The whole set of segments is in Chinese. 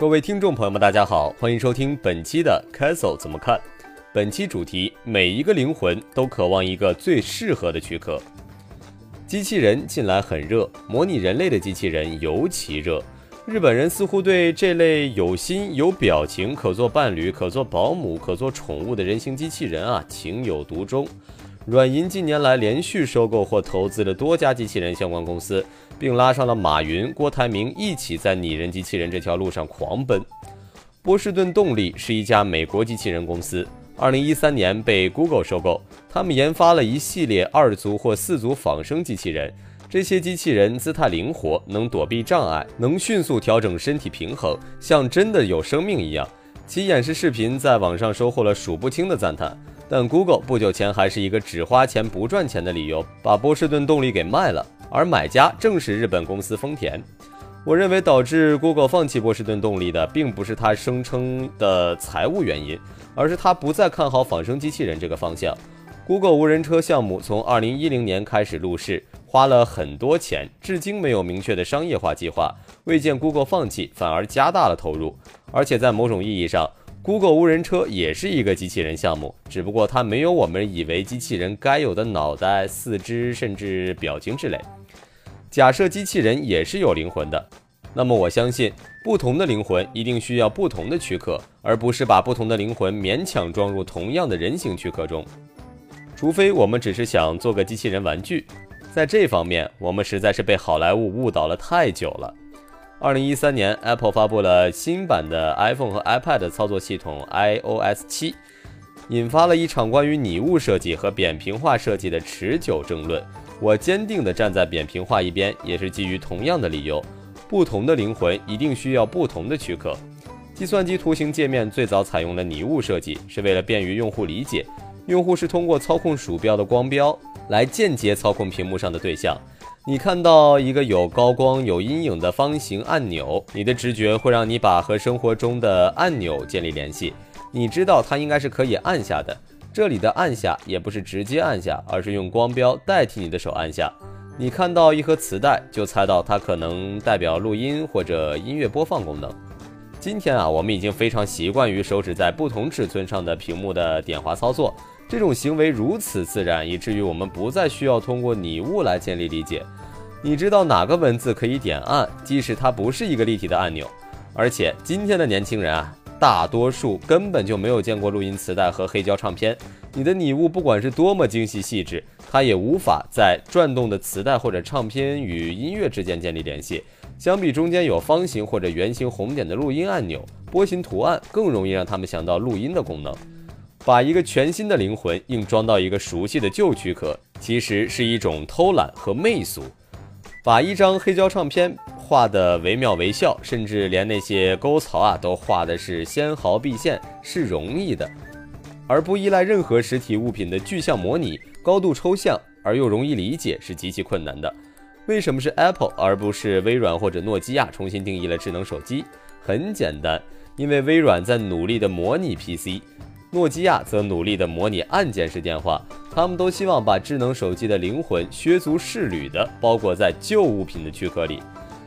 各位听众朋友们，大家好，欢迎收听本期的 Castle 怎么看。本期主题：每一个灵魂都渴望一个最适合的躯壳。机器人近来很热，模拟人类的机器人尤其热。日本人似乎对这类有心、有表情、可做伴侣、可做保姆、可做宠物的人形机器人啊，情有独钟。软银近年来连续收购或投资了多家机器人相关公司，并拉上了马云、郭台铭一起在拟人机器人这条路上狂奔。波士顿动力是一家美国机器人公司，2013年被 Google 收购。他们研发了一系列二足或四足仿生机器人，这些机器人姿态灵活，能躲避障碍，能迅速调整身体平衡，像真的有生命一样。其演示视频在网上收获了数不清的赞叹。但 Google 不久前还是一个只花钱不赚钱的理由，把波士顿动力给卖了，而买家正是日本公司丰田。我认为导致 Google 放弃波士顿动力的，并不是他声称的财务原因，而是他不再看好仿生机器人这个方向。Google 无人车项目从2010年开始入市，花了很多钱，至今没有明确的商业化计划。未见 Google 放弃，反而加大了投入，而且在某种意义上。Google 无人车也是一个机器人项目，只不过它没有我们以为机器人该有的脑袋、四肢，甚至表情之类。假设机器人也是有灵魂的，那么我相信，不同的灵魂一定需要不同的躯壳，而不是把不同的灵魂勉强装入同样的人形躯壳中。除非我们只是想做个机器人玩具，在这方面，我们实在是被好莱坞误导了太久了。二零一三年，Apple 发布了新版的 iPhone 和 iPad 操作系统 iOS 七，引发了一场关于拟物设计和扁平化设计的持久争论。我坚定地站在扁平化一边，也是基于同样的理由：不同的灵魂一定需要不同的躯壳。计算机图形界面最早采用了拟物设计，是为了便于用户理解。用户是通过操控鼠标的光标来间接操控屏幕上的对象。你看到一个有高光、有阴影的方形按钮，你的直觉会让你把和生活中的按钮建立联系。你知道它应该是可以按下的。这里的按下也不是直接按下，而是用光标代替你的手按下。你看到一盒磁带，就猜到它可能代表录音或者音乐播放功能。今天啊，我们已经非常习惯于手指在不同尺寸上的屏幕的点滑操作。这种行为如此自然，以至于我们不再需要通过拟物来建立理解。你知道哪个文字可以点按，即使它不是一个立体的按钮。而且今天的年轻人啊，大多数根本就没有见过录音磁带和黑胶唱片。你的拟物不管是多么精细细致，它也无法在转动的磁带或者唱片与音乐之间建立联系。相比中间有方形或者圆形红点的录音按钮，波形图案更容易让他们想到录音的功能。把一个全新的灵魂硬装到一个熟悉的旧躯壳，其实是一种偷懒和媚俗。把一张黑胶唱片画得惟妙惟肖，甚至连那些沟槽啊都画的是纤毫毕现，是容易的；而不依赖任何实体物品的具象模拟，高度抽象而又容易理解，是极其困难的。为什么是 Apple 而不是微软或者诺基亚重新定义了智能手机？很简单，因为微软在努力的模拟 PC。诺基亚则努力地模拟按键式电话，他们都希望把智能手机的灵魂削足适履地包裹在旧物品的躯壳里。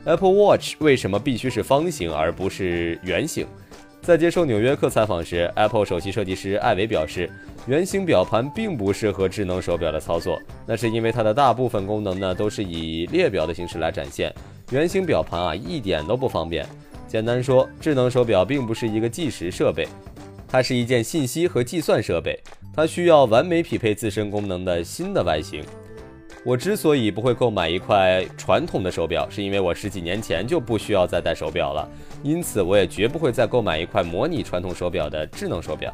Apple Watch 为什么必须是方形而不是圆形？在接受《纽约客》采访时，Apple 首席设计师艾维表示，圆形表盘并不适合智能手表的操作，那是因为它的大部分功能呢都是以列表的形式来展现，圆形表盘啊一点都不方便。简单说，智能手表并不是一个计时设备。它是一件信息和计算设备，它需要完美匹配自身功能的新的外形。我之所以不会购买一块传统的手表，是因为我十几年前就不需要再戴手表了，因此我也绝不会再购买一块模拟传统手表的智能手表。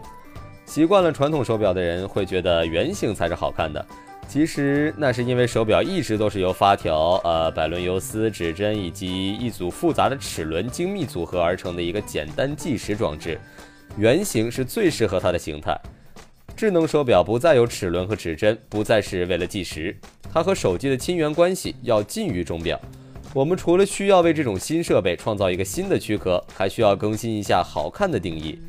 习惯了传统手表的人会觉得圆形才是好看的，其实那是因为手表一直都是由发条、呃百伦游丝、指针以及一组复杂的齿轮精密组合而成的一个简单计时装置。圆形是最适合它的形态。智能手表不再有齿轮和指针，不再是为了计时，它和手机的亲缘关系要近于钟表。我们除了需要为这种新设备创造一个新的躯壳，还需要更新一下好看的定义。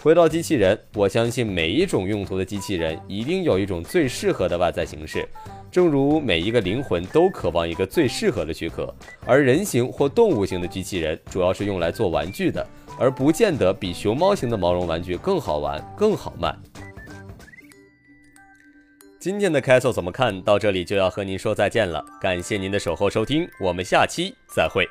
回到机器人，我相信每一种用途的机器人一定有一种最适合的外在形式，正如每一个灵魂都渴望一个最适合的躯壳，而人形或动物型的机器人主要是用来做玩具的。而不见得比熊猫型的毛绒玩具更好玩、更好卖。今天的开售怎么看到这里就要和您说再见了，感谢您的守候收听，我们下期再会。